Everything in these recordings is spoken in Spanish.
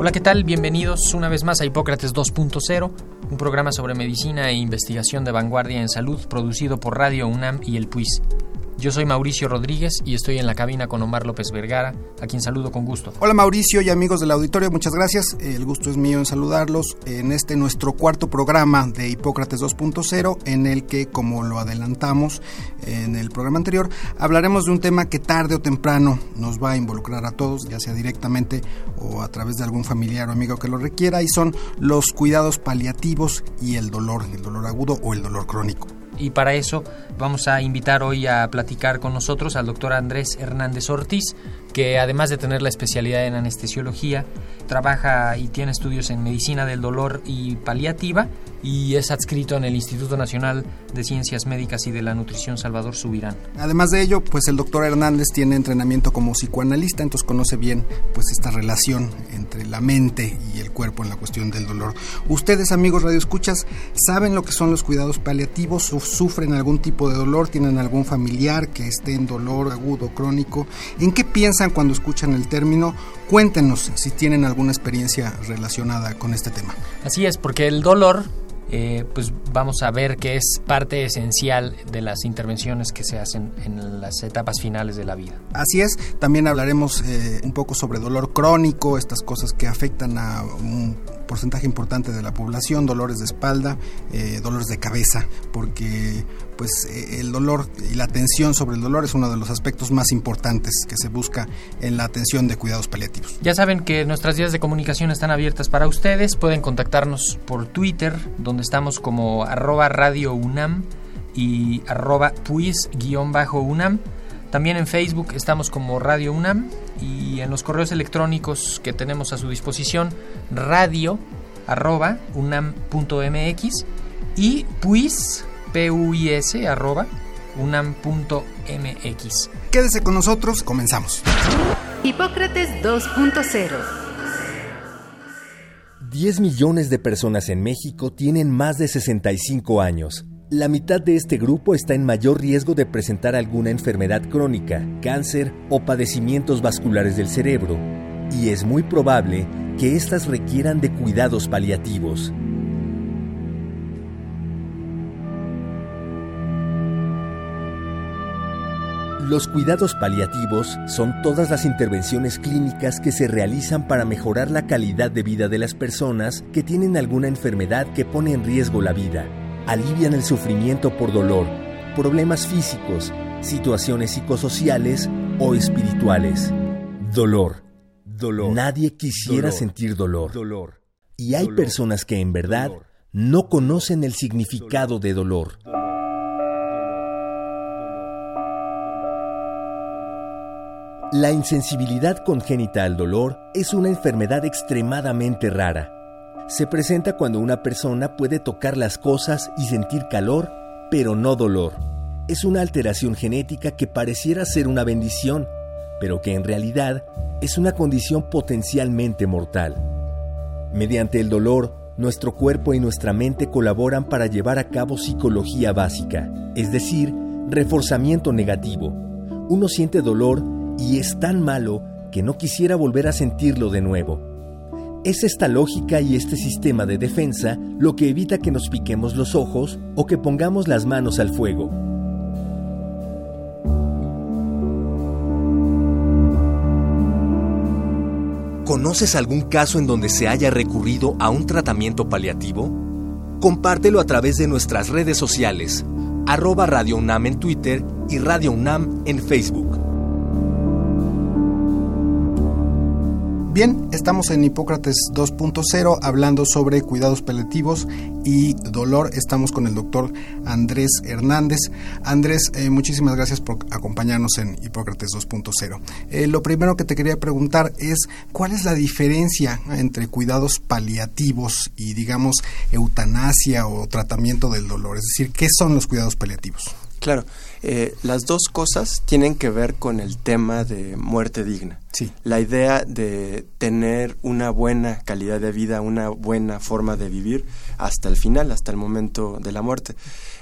Hola, ¿qué tal? Bienvenidos una vez más a Hipócrates 2.0, un programa sobre medicina e investigación de vanguardia en salud producido por Radio UNAM y el PUIS. Yo soy Mauricio Rodríguez y estoy en la cabina con Omar López Vergara, a quien saludo con gusto. Hola Mauricio y amigos del auditorio, muchas gracias. El gusto es mío en saludarlos en este nuestro cuarto programa de Hipócrates 2.0, en el que, como lo adelantamos en el programa anterior, hablaremos de un tema que tarde o temprano nos va a involucrar a todos, ya sea directamente o a través de algún familiar o amigo que lo requiera, y son los cuidados paliativos y el dolor, el dolor agudo o el dolor crónico y para eso vamos a invitar hoy a platicar con nosotros al doctor Andrés Hernández Ortiz, que además de tener la especialidad en anestesiología, trabaja y tiene estudios en medicina del dolor y paliativa y es adscrito en el Instituto Nacional de Ciencias Médicas y de la Nutrición Salvador Subirán. Además de ello, pues el doctor Hernández tiene entrenamiento como psicoanalista, entonces conoce bien pues esta relación entre la mente y el cuerpo en la cuestión del dolor. Ustedes, amigos radioescuchas, saben lo que son los cuidados paliativos, sufren algún tipo de dolor, tienen algún familiar que esté en dolor agudo, crónico. ¿En qué piensan cuando escuchan el término? Cuéntenos si tienen alguna experiencia relacionada con este tema. Así es, porque el dolor eh, pues vamos a ver que es parte esencial de las intervenciones que se hacen en las etapas finales de la vida. Así es, también hablaremos eh, un poco sobre dolor crónico, estas cosas que afectan a un porcentaje importante de la población, dolores de espalda, eh, dolores de cabeza, porque pues eh, el dolor y la atención sobre el dolor es uno de los aspectos más importantes que se busca en la atención de cuidados paliativos. Ya saben que nuestras vías de comunicación están abiertas para ustedes, pueden contactarnos por Twitter, donde estamos como arroba radio UNAM y arroba puis-UNAM. También en Facebook estamos como Radio UNAM y en los correos electrónicos que tenemos a su disposición radio arroba unam.mx y puis, puis arroba unam.mx. Quédese con nosotros, comenzamos. Hipócrates 2.0 10 millones de personas en México tienen más de 65 años. La mitad de este grupo está en mayor riesgo de presentar alguna enfermedad crónica, cáncer o padecimientos vasculares del cerebro, y es muy probable que éstas requieran de cuidados paliativos. Los cuidados paliativos son todas las intervenciones clínicas que se realizan para mejorar la calidad de vida de las personas que tienen alguna enfermedad que pone en riesgo la vida alivian el sufrimiento por dolor, problemas físicos, situaciones psicosociales o espirituales. Dolor. Dolor. Nadie quisiera sentir dolor. Dolor. Y hay personas que en verdad no conocen el significado de dolor. La insensibilidad congénita al dolor es una enfermedad extremadamente rara se presenta cuando una persona puede tocar las cosas y sentir calor, pero no dolor. Es una alteración genética que pareciera ser una bendición, pero que en realidad es una condición potencialmente mortal. Mediante el dolor, nuestro cuerpo y nuestra mente colaboran para llevar a cabo psicología básica, es decir, reforzamiento negativo. Uno siente dolor y es tan malo que no quisiera volver a sentirlo de nuevo. Es esta lógica y este sistema de defensa lo que evita que nos piquemos los ojos o que pongamos las manos al fuego. ¿Conoces algún caso en donde se haya recurrido a un tratamiento paliativo? Compártelo a través de nuestras redes sociales, arroba Radio UNAM en Twitter y Radio UNAM en Facebook. Bien, estamos en Hipócrates 2.0 hablando sobre cuidados paliativos y dolor. Estamos con el doctor Andrés Hernández. Andrés, eh, muchísimas gracias por acompañarnos en Hipócrates 2.0. Eh, lo primero que te quería preguntar es cuál es la diferencia entre cuidados paliativos y digamos eutanasia o tratamiento del dolor. Es decir, ¿qué son los cuidados paliativos? Claro, eh, las dos cosas tienen que ver con el tema de muerte digna. Sí. La idea de tener una buena calidad de vida, una buena forma de vivir hasta el final, hasta el momento de la muerte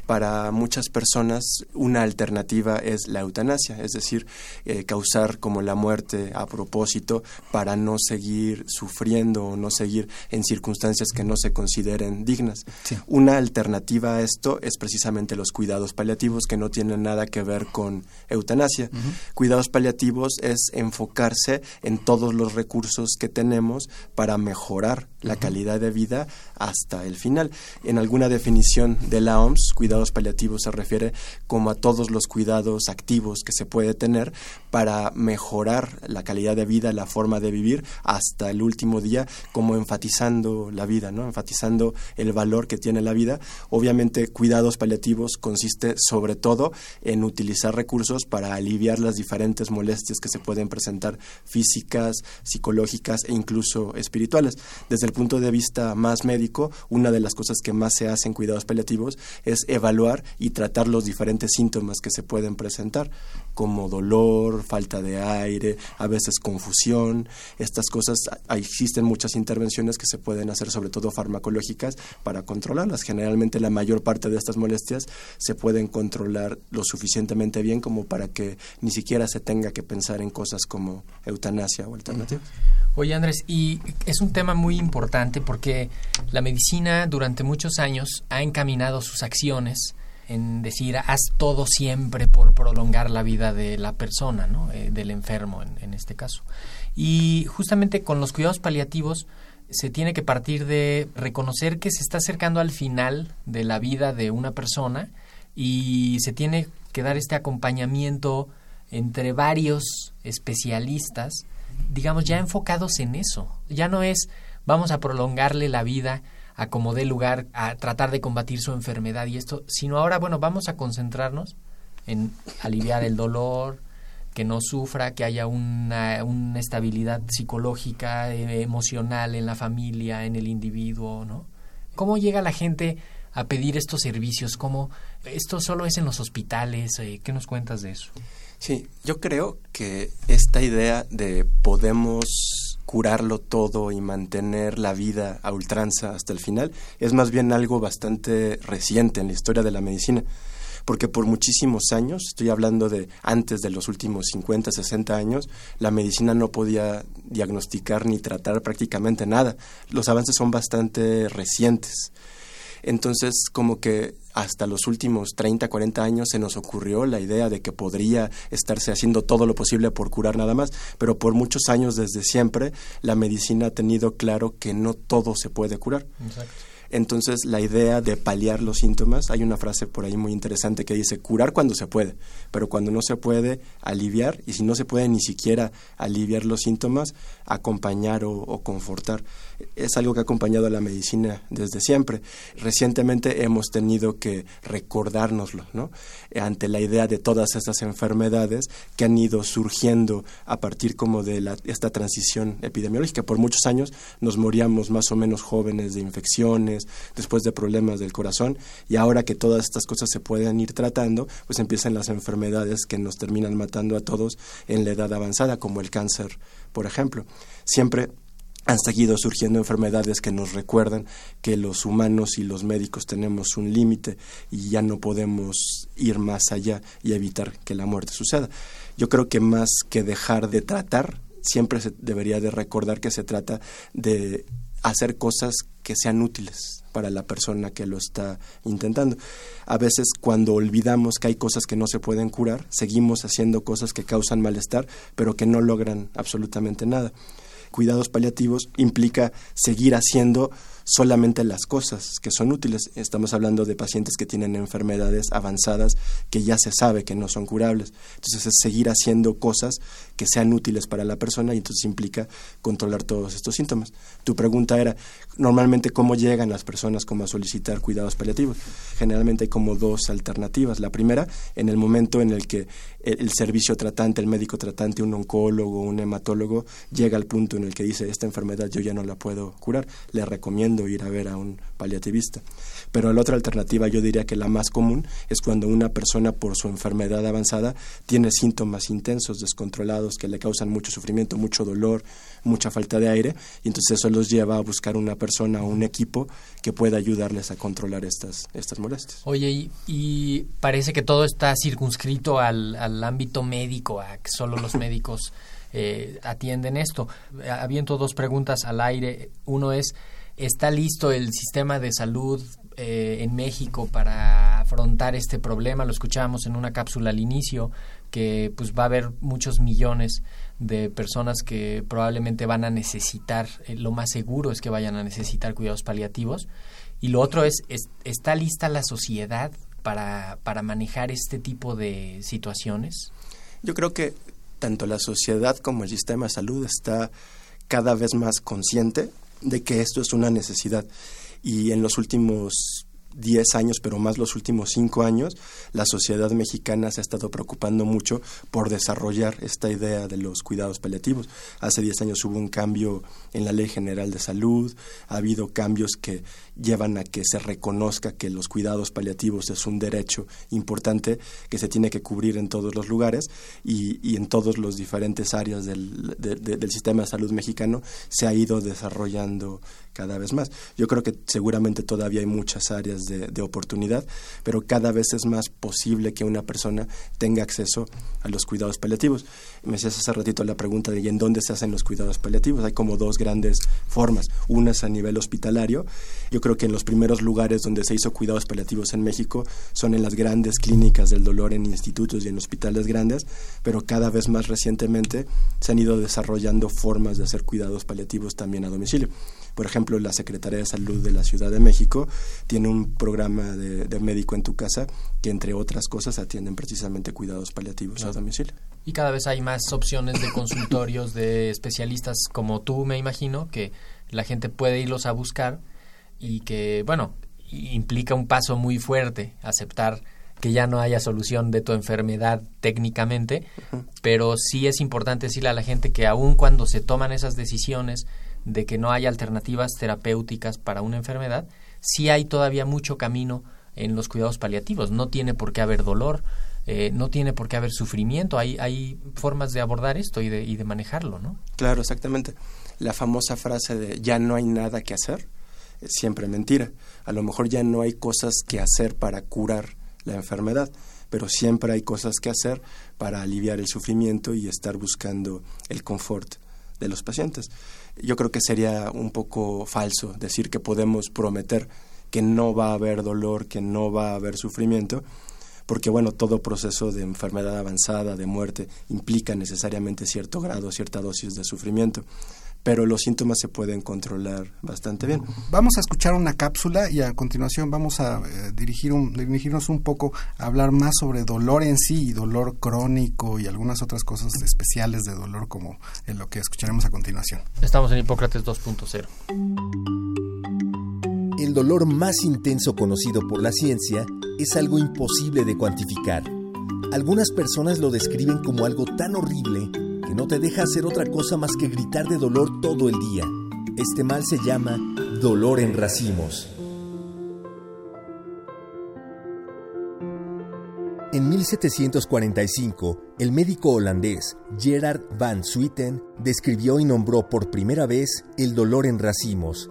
para muchas personas una alternativa es la eutanasia, es decir, eh, causar como la muerte a propósito para no seguir sufriendo o no seguir en circunstancias que no se consideren dignas. Una alternativa a esto es precisamente los cuidados paliativos que no tienen nada que ver con eutanasia. Cuidados paliativos es enfocarse en todos los recursos que tenemos para mejorar la calidad de vida hasta el final. En alguna definición de la OMS, cuidados paliativos se refiere como a todos los cuidados activos que se puede tener para mejorar la calidad de vida, la forma de vivir hasta el último día, como enfatizando la vida, ¿no? enfatizando el valor que tiene la vida. Obviamente, cuidados paliativos consiste sobre todo en utilizar recursos para aliviar las diferentes molestias que se pueden presentar físicas, psicológicas e incluso espirituales. Desde el punto de vista más médico, una de las cosas que más se hace en cuidados paliativos es evaluar evaluar y tratar los diferentes síntomas que se pueden presentar, como dolor, falta de aire, a veces confusión. Estas cosas, existen muchas intervenciones que se pueden hacer, sobre todo farmacológicas, para controlarlas. Generalmente la mayor parte de estas molestias se pueden controlar lo suficientemente bien como para que ni siquiera se tenga que pensar en cosas como eutanasia o alternativas. Oye Andrés, y es un tema muy importante porque la medicina durante muchos años ha encaminado sus acciones en decir haz todo siempre por prolongar la vida de la persona, ¿no? Eh, del enfermo en, en este caso. Y justamente con los cuidados paliativos se tiene que partir de reconocer que se está acercando al final de la vida de una persona y se tiene que dar este acompañamiento entre varios especialistas digamos, ya enfocados en eso. Ya no es vamos a prolongarle la vida a como dé lugar a tratar de combatir su enfermedad y esto, sino ahora, bueno, vamos a concentrarnos en aliviar el dolor, que no sufra, que haya una, una estabilidad psicológica, eh, emocional en la familia, en el individuo, ¿no? ¿Cómo llega la gente a pedir estos servicios? ¿Cómo esto solo es en los hospitales? Eh, ¿Qué nos cuentas de eso? Sí, yo creo que esta idea de podemos curarlo todo y mantener la vida a ultranza hasta el final es más bien algo bastante reciente en la historia de la medicina porque por muchísimos años, estoy hablando de antes de los últimos 50, 60 años, la medicina no podía diagnosticar ni tratar prácticamente nada. Los avances son bastante recientes. Entonces, como que hasta los últimos 30, 40 años se nos ocurrió la idea de que podría estarse haciendo todo lo posible por curar nada más, pero por muchos años desde siempre la medicina ha tenido claro que no todo se puede curar. Exacto. Entonces, la idea de paliar los síntomas, hay una frase por ahí muy interesante que dice curar cuando se puede, pero cuando no se puede, aliviar, y si no se puede ni siquiera aliviar los síntomas, acompañar o, confortar. Es algo que ha acompañado a la medicina desde siempre. Recientemente hemos tenido que recordárnoslo, ¿no? Ante la idea de todas esas enfermedades que han ido surgiendo a partir como de la, esta transición epidemiológica. Por muchos años nos moríamos más o menos jóvenes de infecciones, después de problemas del corazón, y ahora que todas estas cosas se pueden ir tratando, pues empiezan las enfermedades que nos terminan matando a todos en la edad avanzada, como el cáncer, por ejemplo. Siempre han seguido surgiendo enfermedades que nos recuerdan que los humanos y los médicos tenemos un límite y ya no podemos ir más allá y evitar que la muerte suceda. Yo creo que más que dejar de tratar, siempre se debería de recordar que se trata de hacer cosas que sean útiles para la persona que lo está intentando. A veces cuando olvidamos que hay cosas que no se pueden curar, seguimos haciendo cosas que causan malestar, pero que no logran absolutamente nada. Cuidados paliativos implica seguir haciendo solamente las cosas que son útiles. Estamos hablando de pacientes que tienen enfermedades avanzadas que ya se sabe que no son curables. Entonces es seguir haciendo cosas que sean útiles para la persona y entonces implica controlar todos estos síntomas. Tu pregunta era, normalmente, ¿cómo llegan las personas como a solicitar cuidados paliativos? Generalmente hay como dos alternativas. La primera, en el momento en el que el, servicio tratante, el médico tratante, un oncólogo, un hematólogo, llega al punto en el que dice, esta enfermedad yo ya no la puedo curar, le recomiendo ir a ver a un paliativista. Pero la otra alternativa, yo diría que la más común, es cuando una persona por su enfermedad avanzada tiene síntomas intensos, descontrolados, que le causan mucho sufrimiento, mucho dolor, mucha falta de aire, y entonces eso los lleva a buscar una persona o un equipo que pueda ayudarles a controlar estas, estas molestias. Oye, y, parece que todo está circunscrito al, al ámbito médico, a que solo los médicos eh, atienden esto. Habiendo dos preguntas al aire. Uno es, ¿está listo el sistema de salud eh, en México para afrontar este problema? Lo escuchábamos en una cápsula al inicio, que pues va a haber muchos millones de personas que probablemente van a necesitar, eh, lo más seguro es que vayan a necesitar cuidados paliativos. Y lo otro es, ¿está lista la sociedad para, para manejar este tipo de situaciones? Yo creo que tanto la sociedad como el sistema de salud está cada vez más consciente de que esto es una necesidad. Y en los últimos 10 años, pero más los últimos 5 años, la sociedad mexicana se ha estado preocupando mucho por desarrollar esta idea de los cuidados paliativos. Hace 10 años hubo un cambio en la Ley General de Salud, ha habido cambios que llevan a que se reconozca que los cuidados paliativos es un derecho importante que se tiene que cubrir en todos los lugares y, y en todos los diferentes áreas del, del sistema de salud mexicano se ha ido desarrollando cada vez más. Yo creo que seguramente todavía hay muchas áreas de, oportunidad, pero cada vez es más posible que una persona tenga acceso a los cuidados paliativos. Me hacías hace ratito la pregunta de ¿y en dónde se hacen los cuidados paliativos? Hay como dos grandes formas. Una es a nivel hospitalario. Yo creo que en los primeros lugares donde se hizo cuidados paliativos en México son en las grandes clínicas del dolor en institutos y en hospitales grandes, pero cada vez más recientemente se han ido desarrollando formas de hacer cuidados paliativos también a domicilio. Por ejemplo, la Secretaría de Salud de la Ciudad de México tiene un programa de, médico en tu casa que, entre otras cosas, atienden precisamente cuidados paliativos a domicilio. Y cada vez hay más opciones de consultorios de especialistas como tú, me imagino, que la gente puede irlos a buscar y que, bueno, implica un paso muy fuerte aceptar que ya no haya solución de tu enfermedad técnicamente, pero sí es importante decirle a la gente que aun cuando se toman esas decisiones de que no hay alternativas terapéuticas para una enfermedad, sí hay todavía mucho camino en los cuidados paliativos. No tiene por qué haber dolor, eh, no tiene por qué haber sufrimiento. Hay, hay formas de abordar esto y de, y de manejarlo, ¿no? Claro, exactamente. La famosa frase de ya no hay nada que hacer es siempre mentira. A lo mejor ya no hay cosas que hacer para curar la enfermedad, pero siempre hay cosas que hacer para aliviar el sufrimiento y estar buscando el confort de los pacientes yo creo que sería un poco falso decir que podemos prometer que no va a haber dolor, que no va a haber sufrimiento, porque bueno, todo proceso de enfermedad avanzada, de muerte, implica necesariamente cierto grado, cierta dosis de sufrimiento pero los síntomas se pueden controlar bastante bien. Vamos a escuchar una cápsula y a continuación vamos a eh, dirigir un, dirigirnos un poco a hablar más sobre dolor en sí y dolor crónico y algunas otras cosas especiales de dolor como en lo que escucharemos a continuación. Estamos en Hipócrates 2.0. El dolor más intenso conocido por la ciencia es algo imposible de cuantificar. Algunas personas lo describen como algo tan horrible que no te deja hacer otra cosa más que gritar de dolor todo el día. Este mal se llama dolor en racimos. En 1745, el médico holandés Gerard van Swieten describió y nombró por primera vez el dolor en racimos.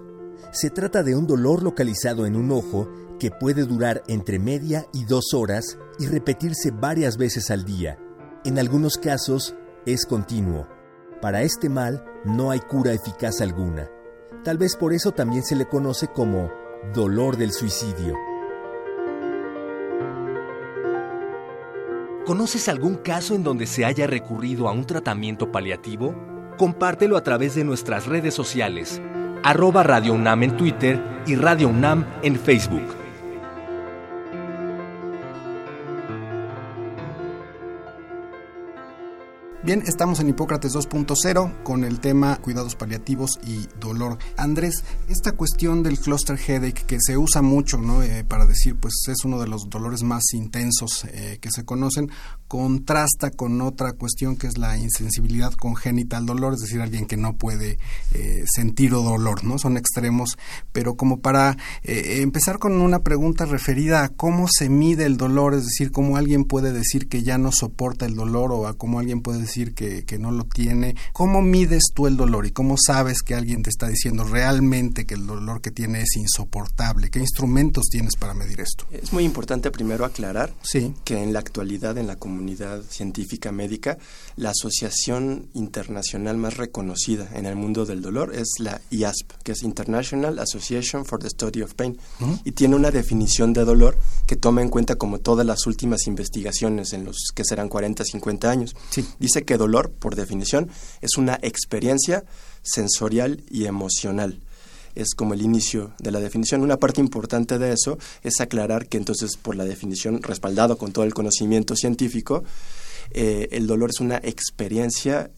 Se trata de un dolor localizado en un ojo que puede durar entre media y dos horas y repetirse varias veces al día. En algunos casos, es continuo. Para este mal no hay cura eficaz alguna. Tal vez por eso también se le conoce como dolor del suicidio. ¿Conoces algún caso en donde se haya recurrido a un tratamiento paliativo? Compártelo a través de nuestras redes sociales arroba Radio UNAM en Twitter y Radio UNAM en Facebook. Bien, estamos en Hipócrates 2.0 con el tema cuidados paliativos y dolor. Andrés, esta cuestión del cluster headache que se usa mucho, ¿no? Eh, para decir, pues es uno de los dolores más intensos eh, que se conocen, contrasta con otra cuestión que es la insensibilidad congénita al dolor, es decir, alguien que no puede eh, sentir dolor, ¿no? Son extremos, pero como para eh, empezar con una pregunta referida a cómo se mide el dolor, es decir, cómo alguien puede decir que ya no soporta el dolor o a cómo alguien puede decir que, que no lo tiene, ¿cómo mides tú el dolor y cómo sabes que alguien te está diciendo realmente que el dolor que tiene es insoportable? ¿Qué instrumentos tienes para medir esto? Es muy importante primero aclarar Sí. que en la actualidad en la comunidad científica médica, la asociación internacional más reconocida en el mundo del dolor es la IASP, que es International Association for the Study of Pain, y tiene una definición de dolor que toma en cuenta como todas las últimas investigaciones en los que serán 40, 50 años. Sí. Dice que dolor, por definición, es una experiencia sensorial y emocional es como el inicio de la definición. Una parte importante de eso es aclarar que entonces, por la definición, respaldado con todo el conocimiento científico, eh, el dolor es una experiencia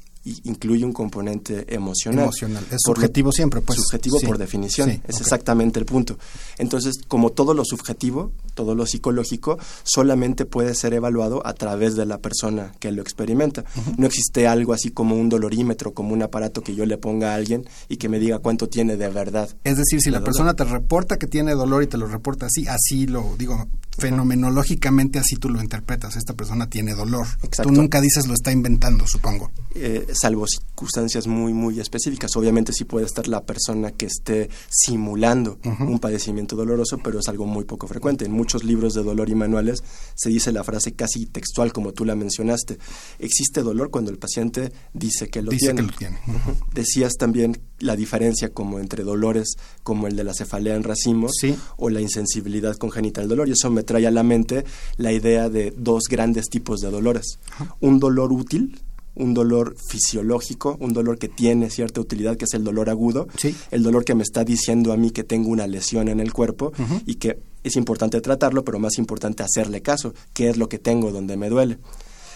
incluye un componente emocional. Emocional. Es Por subjetivo siempre, pues. subjetivo Sí. por definición, Sí, es exactamente el punto. Entonces, como todo lo subjetivo, todo lo psicológico, solamente puede ser evaluado a través de la persona que lo experimenta. No existe algo así como un dolorímetro, como un aparato que yo le ponga a alguien y que me diga cuánto tiene de verdad. Es decir, si de la dolor. persona te reporta que tiene dolor y te lo reporta así, así lo digo, fenomenológicamente así tú lo interpretas. Esta persona tiene dolor. Exacto. Tú nunca dices lo está inventando, supongo. eh, salvo circunstancias muy muy específicas. Obviamente sí puede estar la persona que esté simulando un padecimiento doloroso, pero es algo muy poco frecuente. En muchos libros de dolor y manuales se dice la frase casi textual como tú la mencionaste. Existe dolor cuando el paciente dice que lo Dice tiene. que lo tiene. Ujú. Decías también la diferencia como entre dolores como el de la cefalea en racimos Sí. o la insensibilidad congénita al dolor. Y eso me trae a la mente la idea de dos grandes tipos de dolores. Un dolor útil, un dolor fisiológico, un dolor que tiene cierta utilidad, que es el dolor agudo. Sí. El dolor que me está diciendo a mí que tengo una lesión en el cuerpo y que es importante tratarlo, pero más importante hacerle caso. ¿Qué es lo que tengo donde me duele?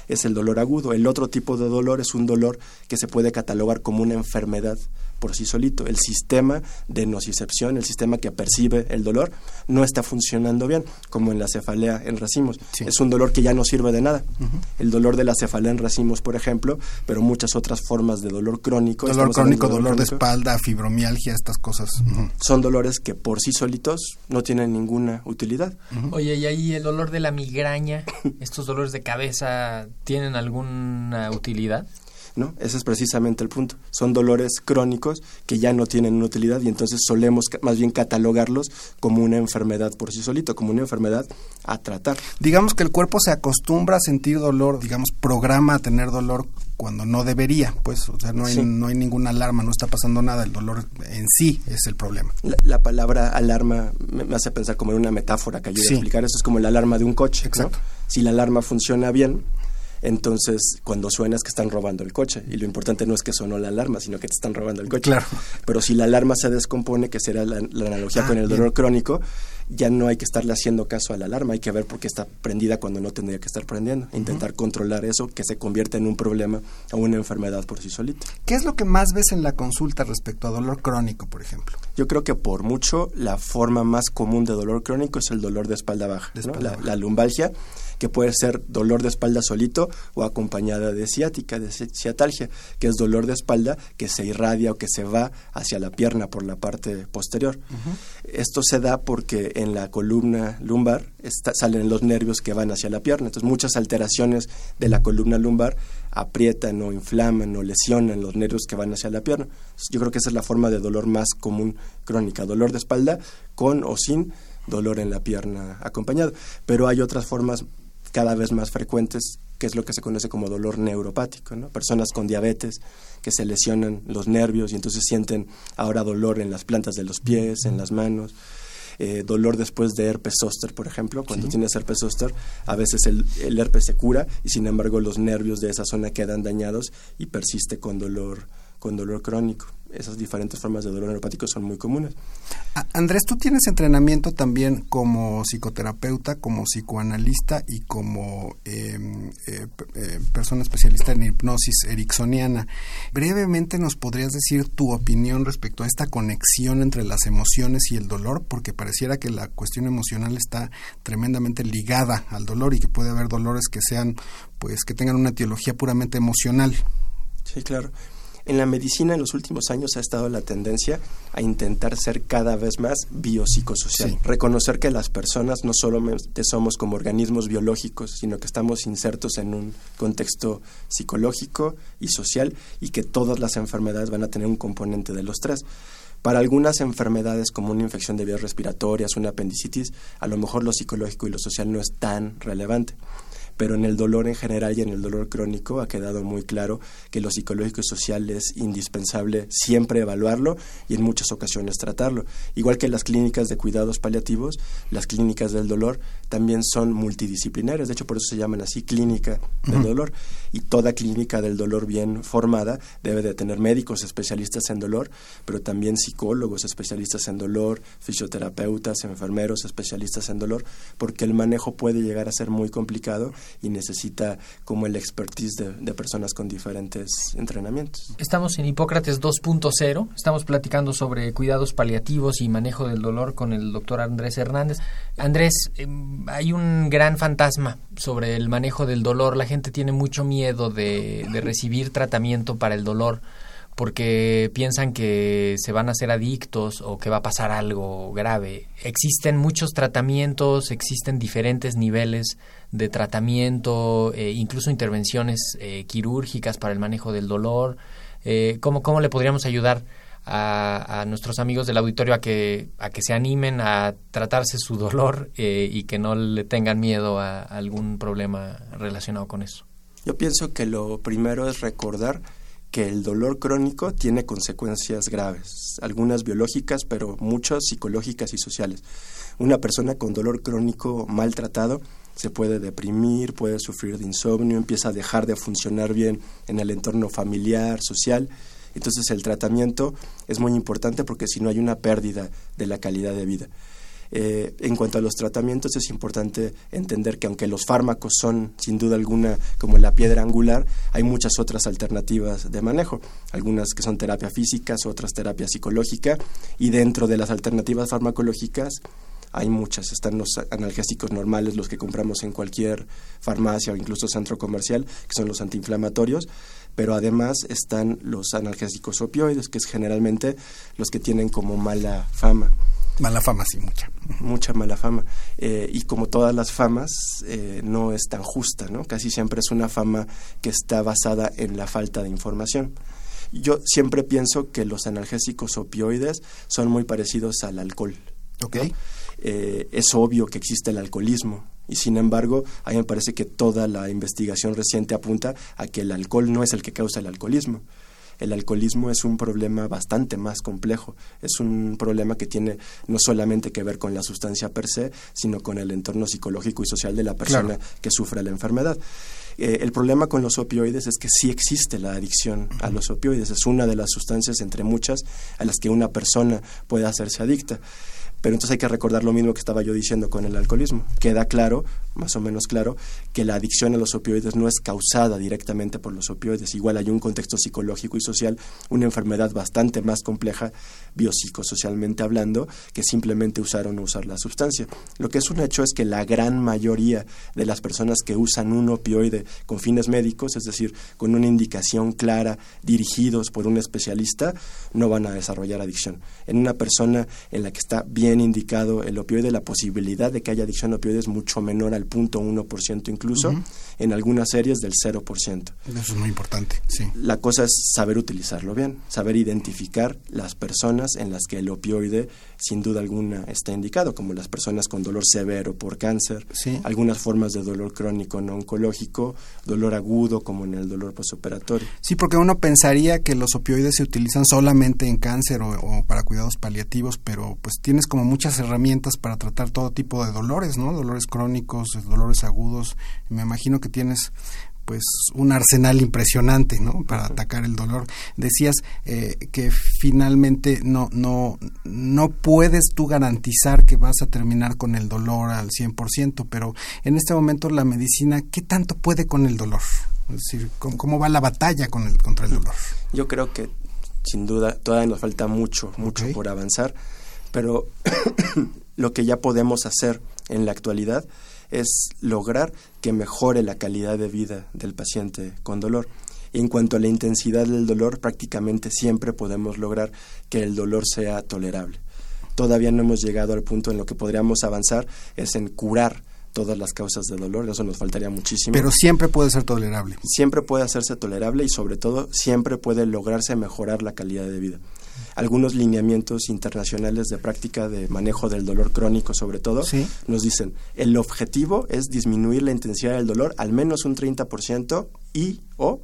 es el dolor agudo. El otro tipo de dolor es un dolor que se puede catalogar como una enfermedad por sí solito. El sistema de nocicepción, el sistema que percibe el dolor, no está funcionando bien, como en la cefalea en racimos. Sí. Es un dolor que ya no sirve de nada. El dolor de la cefalea en racimos, por ejemplo, pero muchas otras formas de dolor crónico. Dolor crónico, dolor de crónico, espalda, fibromialgia, estas cosas. Son dolores que por sí solitos no tienen ninguna utilidad. Oye, y ahí el dolor de la migraña, estos dolores de cabeza, ¿tienen alguna utilidad? ¿No? Ese es precisamente el punto. Son dolores crónicos que ya no tienen una utilidad y entonces solemos más bien catalogarlos como una enfermedad por sí solito, como una enfermedad a tratar. Digamos que el cuerpo se acostumbra a sentir dolor, digamos, programa a tener dolor cuando no debería, pues, o sea, no hay, Sí. no hay ninguna alarma, no está pasando nada, el dolor en sí es el problema. La, la palabra alarma me, me hace pensar como en una metáfora que ayuda Sí. a explicar eso. Es como la alarma de un coche. ¿no? Exacto. Si la alarma funciona bien, entonces cuando suena es que están robando el coche. Y lo importante no es que sonó la alarma, sino que te están robando el coche. Claro. Pero si la alarma se descompone, que será la, la analogía Ah, con el bien. dolor crónico, ya no hay que estarle haciendo caso a la alarma, hay que ver por qué está prendida cuando no tendría que estar prendiendo. Intentar controlar eso que se convierta en un problema o una enfermedad por sí solita. ¿Qué es lo que más ves en la consulta respecto a dolor crónico, por ejemplo? Yo creo que por mucho la forma más común de dolor crónico es el dolor de espalda baja, De ¿no? espalda la, baja. la lumbalgia, que puede ser dolor de espalda solito o acompañada de ciática, de ci- ciatalgia, que es dolor de espalda que se irradia o que se va hacia la pierna por la parte posterior. Esto se da porque en la columna lumbar está- salen los nervios que van hacia la pierna. Entonces muchas alteraciones de la columna lumbar aprietan o inflaman o lesionan los nervios que van hacia la pierna. Yo creo que esa es la forma de dolor más común crónica, dolor de espalda con o sin dolor en la pierna acompañado. Pero hay otras formas cada vez más frecuentes que es lo que se conoce como dolor neuropático, ¿no? Personas con diabetes que se lesionan los nervios y entonces sienten ahora dolor en las plantas de los pies, en las manos. Eh, dolor después de herpes zóster, por ejemplo. Cuando tienes herpes zóster, a veces el, el herpes se cura y sin embargo los nervios de esa zona quedan dañados y persiste con dolor con dolor crónico esas diferentes formas de dolor neuropático son muy comunes. Andrés, tú tienes entrenamiento también como psicoterapeuta, como psicoanalista y como em, eh, eh, persona especialista en hipnosis ericksoniana. Brevemente nos podrías decir tu opinión respecto a esta conexión entre las emociones y el dolor, porque pareciera que la cuestión emocional está tremendamente ligada al dolor y que puede haber dolores que sean, pues, que tengan una etiología puramente emocional. Sí, claro. En la medicina en los últimos años ha estado la tendencia a intentar ser cada vez más biopsicosocial. Reconocer que las personas no solamente somos como organismos biológicos, sino que estamos insertos en un contexto psicológico y social y que todas las enfermedades van a tener un componente de los tres. Para algunas enfermedades como una infección de vías respiratorias, una apendicitis, a lo mejor lo psicológico y lo social no es tan relevante pero en el dolor en general y en el dolor crónico ha quedado muy claro que lo psicológico y social es indispensable siempre evaluarlo y en muchas ocasiones tratarlo. Igual que las clínicas de cuidados paliativos, las clínicas del dolor también son multidisciplinarias, de hecho por eso se llaman así clínica del dolor. Y toda clínica del dolor bien formada debe de tener médicos especialistas en dolor, pero también psicólogos especialistas en dolor, fisioterapeutas, enfermeros especialistas en dolor, porque el manejo puede llegar a ser muy complicado y necesita como el expertise de, personas con diferentes entrenamientos. Estamos en Hipócrates 2.0, estamos platicando sobre cuidados paliativos y manejo del dolor con el doctor Andrés Hernández. Andrés, em, hay un gran fantasma sobre el manejo del dolor, la gente tiene mucho miedo de, de recibir tratamiento para el dolor porque piensan que se van a hacer adictos o que va a pasar algo grave. Existen muchos tratamientos, existen diferentes niveles de tratamiento, eh, incluso intervenciones eh, quirúrgicas para el manejo del dolor. Eh, ¿cómo, ¿Cómo le podríamos ayudar a, a, nuestros amigos del auditorio a que, a que se animen a tratarse su dolor y que no le tengan miedo a algún problema relacionado con eso? Yo pienso que lo primero es recordar que el dolor crónico tiene consecuencias graves, algunas biológicas, pero muchas psicológicas y sociales. Una persona con dolor crónico maltratado se puede deprimir, puede sufrir de insomnio, empieza a dejar de funcionar bien en el entorno familiar, social. Entonces el tratamiento es muy importante porque si no hay una pérdida de la calidad de vida. Eh, en cuanto a los tratamientos, es importante entender que aunque los fármacos son sin duda alguna como la piedra angular, hay muchas otras alternativas de manejo, algunas que son terapia física, otras terapia psicológica, y dentro de las alternativas farmacológicas hay muchas. Están los analgésicos normales, los que compramos en cualquier farmacia o incluso centro comercial, que son los antiinflamatorios, pero además están los analgésicos opioides, que es generalmente los que tienen como mala fama. Mala fama, sí, mucha. Mucha mala fama. Eh, y como todas las famas, eh, no es tan justa, ¿no? Casi siempre es una fama que está basada en la falta de información. Yo siempre pienso que los analgésicos opioides son muy parecidos al alcohol. Ok. Eh, es obvio que existe el alcoholismo, y sin embargo, a mí me parece que toda la investigación reciente apunta a que el alcohol no es el que causa el alcoholismo el alcoholismo es un problema bastante más complejo. Es un problema que tiene no solamente que ver con la sustancia per se, sino con el entorno psicológico y social de la persona que sufre la enfermedad. Eh, el problema con los opioides es que sí existe la adicción a los opioides. Es una de las sustancias entre muchas a las que una persona puede hacerse adicta. Pero entonces hay que recordar lo mismo que estaba yo diciendo con el alcoholismo. Queda claro, más o menos claro, que la adicción a los opioides no es causada directamente por los opioides. Igual hay un contexto psicológico y social, una enfermedad bastante más compleja, biopsicosocialmente hablando, que simplemente usar o no usar la sustancia. Lo que es un hecho es que la gran mayoría de las personas que usan un opioide con fines médicos, es decir, con una indicación clara, dirigidos por un especialista, no van a desarrollar adicción. En una persona en la que está bien indicado el opioide, la posibilidad de que haya adicción a opioide es mucho menor al punto ciento incluso, en algunas series del 0%. Eso es muy importante, sí. La cosa es saber utilizarlo bien, saber identificar las personas en las que el opioide sin duda alguna está indicado, como las personas con dolor severo por cáncer, algunas formas de dolor crónico no oncológico, dolor agudo como en el dolor postoperatorio. Sí, porque uno pensaría que los opioides se utilizan solamente en cáncer o, o para cuidados paliativos, pero pues tienes como muchas herramientas para tratar todo tipo de dolores, ¿no? Dolores crónicos, dolores agudos. Me imagino que tienes pues un arsenal impresionante ¿no? para atacar el dolor. Decías eh, que finalmente no, no, no puedes tú garantizar que vas a terminar con el dolor al 100%, pero en este momento la medicina, ¿qué tanto puede con el dolor? Es decir, ¿cómo, va la batalla con el, contra el dolor? Yo creo que sin duda todavía nos falta mucho, mucho por avanzar, pero lo que ya podemos hacer en la actualidad es lograr que mejore la calidad de vida del paciente con dolor. En cuanto a la intensidad del dolor, prácticamente siempre podemos lograr que el dolor sea tolerable. Todavía no hemos llegado al punto en lo que podríamos avanzar, es en curar todas las causas del dolor, eso nos faltaría muchísimo. Pero siempre puede ser tolerable. Siempre puede hacerse tolerable y sobre todo siempre puede lograrse mejorar la calidad de vida algunos lineamientos internacionales de práctica de manejo del dolor crónico sobre todo, nos dicen, el objetivo es disminuir la intensidad del dolor al menos un 30% y o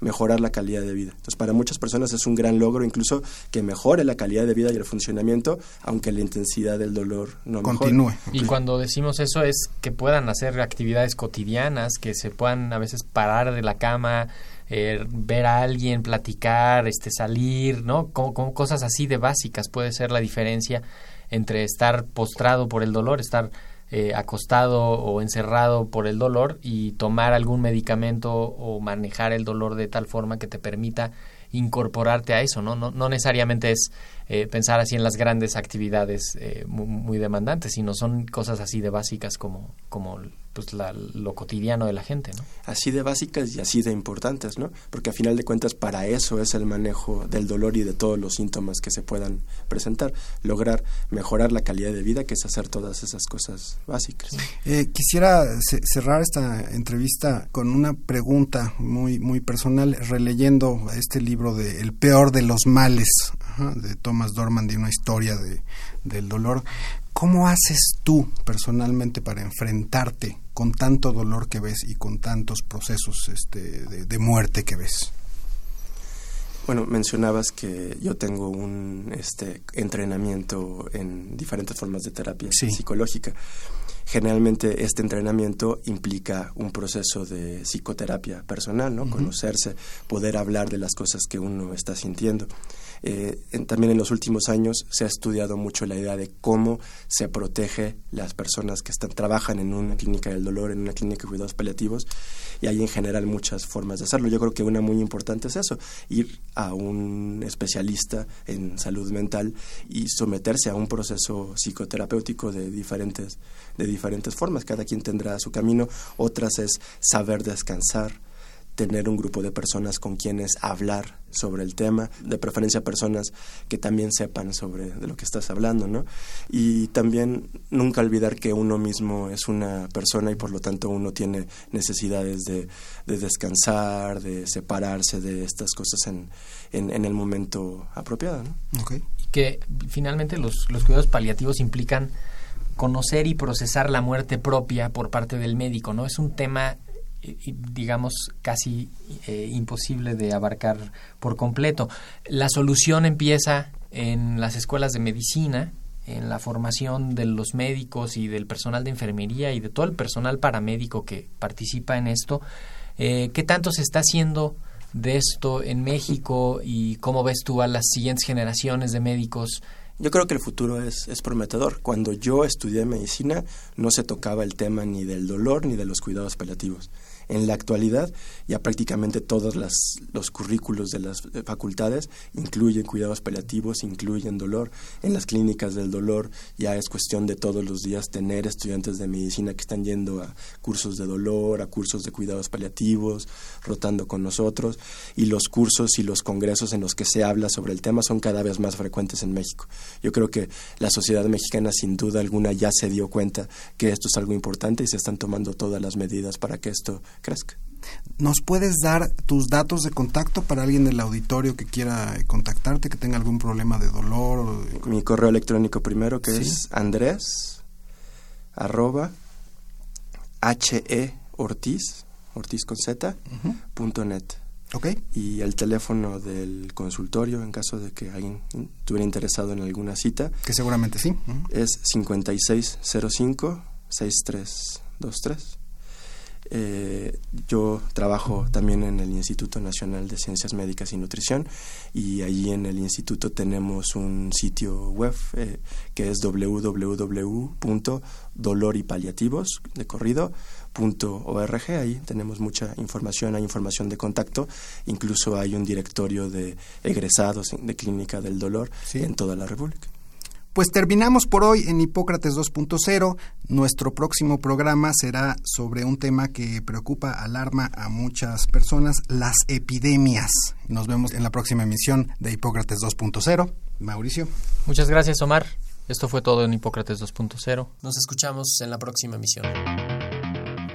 mejorar la calidad de vida. Entonces, para muchas personas es un gran logro incluso que mejore la calidad de vida y el funcionamiento, aunque la intensidad del dolor no continúe. Y cuando decimos eso es que puedan hacer actividades cotidianas, que se puedan a veces parar de la cama, eh, ver a alguien, platicar, este, salir, ¿no? Como, cosas así de básicas puede ser la diferencia entre estar postrado por el dolor, estar eh, acostado o encerrado por el dolor y tomar algún medicamento o manejar el dolor de tal forma que te permita incorporarte a eso, ¿no? No, no necesariamente es eh, pensar así en las grandes actividades eh, muy, demandantes, sino son cosas así de básicas como, como pues lo cotidiano de la gente, ¿no? Así de básicas y así de importantes, ¿no? Porque a final de cuentas para eso es el manejo del dolor y de todos los síntomas que se puedan presentar, lograr mejorar la calidad de vida, que es hacer todas esas cosas básicas. Eh, quisiera cerrar esta entrevista con una pregunta muy muy personal, releyendo este libro de El peor de los males de Thomas Dorman, de una historia de, del dolor. ¿Cómo haces tú personalmente para enfrentarte con tanto dolor que ves y con tantos procesos este, de, muerte que ves? Bueno, mencionabas que yo tengo un este, entrenamiento en diferentes formas de terapia psicológica. Generalmente este entrenamiento implica un proceso de psicoterapia personal, ¿no? Conocerse, poder hablar de las cosas que uno está sintiendo. Eh, también en los últimos años se ha estudiado mucho la idea de cómo se protege las personas que están, trabajan en una clínica del dolor, en una clínica de cuidados paliativos, y hay en general muchas formas de hacerlo. Yo creo que una muy importante es eso, ir a un especialista en salud mental y someterse a un proceso psicoterapéutico de diferentes, de diferentes formas. Cada quien tendrá su camino. Otras es saber descansar, tener un grupo de personas con quienes hablar sobre el tema, de preferencia personas que también sepan sobre de lo que estás hablando, ¿no? Y también nunca olvidar que uno mismo es una persona y por lo tanto uno tiene necesidades de, descansar, de separarse de estas cosas en, en, el momento apropiado, ¿no? Y que finalmente los, los cuidados paliativos implican conocer y procesar la muerte propia por parte del médico, ¿no? Es un tema digamos, casi eh, imposible de abarcar por completo. La solución empieza en las escuelas de medicina, en la formación de los médicos y del personal de enfermería y de todo el personal paramédico que participa en esto. Eh, ¿Qué tanto se está haciendo de esto en México y cómo ves tú a las siguientes generaciones de médicos? Yo creo que el futuro es, es, prometedor. Cuando yo estudié medicina no se tocaba el tema ni del dolor ni de los cuidados paliativos. En la actualidad, ya prácticamente todos los currículos de las facultades incluyen cuidados paliativos, incluyen dolor. En las clínicas del dolor ya es cuestión de todos los días tener estudiantes de medicina que están yendo a cursos de dolor, a cursos de cuidados paliativos, rotando con nosotros. Y los cursos y los congresos en los que se habla sobre el tema son cada vez más frecuentes en México. Yo creo que la sociedad mexicana sin duda alguna ya se dio cuenta que esto es algo importante y se están tomando todas las medidas para que esto ¿Nos puedes dar tus datos de contacto para alguien del auditorio que quiera contactarte, que tenga algún problema de dolor? Mi correo electrónico primero que es andrés arroba he ortiz ortiz con z punto net. Okay. Y el teléfono del consultorio, en caso de que alguien estuviera interesado en alguna cita. Que seguramente sí. Es 5605-6323. Eh, yo trabajo también en el Instituto Nacional de Ciencias Médicas y Nutrición y allí en el instituto tenemos un sitio web eh, que es www.doloripaliativos de corrido .org, ahí tenemos mucha información, hay información de contacto, incluso hay un directorio de egresados de Clínica del Dolor en toda la República. Pues terminamos por hoy en Hipócrates 2.0. Nuestro próximo programa será sobre un tema que preocupa, alarma a muchas personas, las epidemias. Nos vemos en la próxima emisión de Hipócrates 2.0. Mauricio. Muchas gracias, Omar. Esto fue todo en Hipócrates 2.0. Nos escuchamos en la próxima emisión.